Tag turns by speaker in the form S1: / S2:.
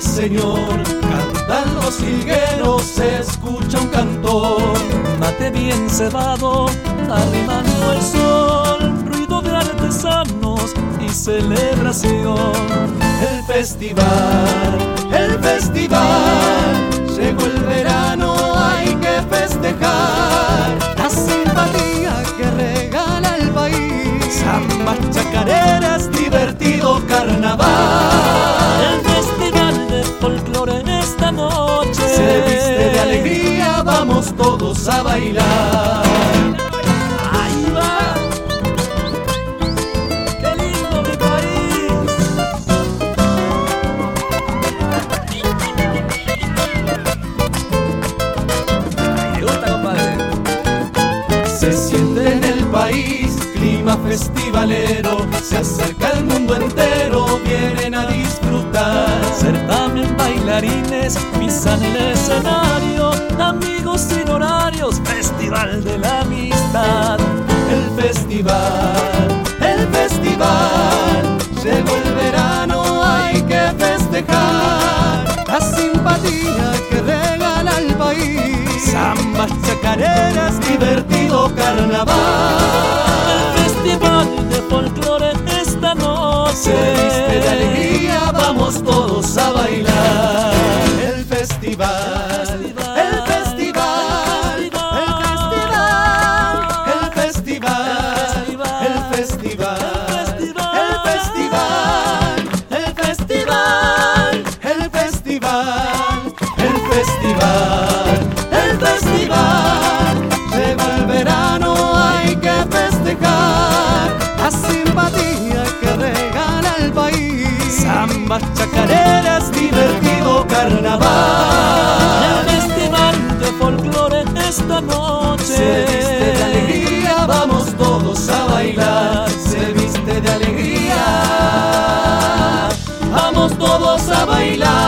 S1: señor. Cantan los higueros, se escucha un cantor.
S2: Mate bien cebado, arrimando el sol, ruido de artesanos y celebración.
S1: El festival, el festival, llegó el verano, hay que festejar.
S3: La simpatía que regala el país.
S1: Zambas, chacareras, todos a bailar.
S2: Ahí va. Qué lindo mi país. ¿Te gusta, compadre?
S1: Se siente en el país clima festivalero, se acerca el mundo entero, disfrutar.
S2: Bailarines pisan el escenario, amigos sin horarios, festival de la amistad.
S1: El festival, el festival, llegó el verano, hay que festejar.
S3: La simpatía que regala el país.
S1: Zambas, chacareras, divertido carnaval.
S2: el festival,
S1: el festival. Lleva el verano, hay que festejar.
S3: La simpatía que regala el país.
S1: Samba, chacareras, divertido carnaval.
S2: El festival de folclore esta noche. Se viste de alegría, vamos todos a bailar.
S1: Se viste de alegría. Vamos todos a bailar.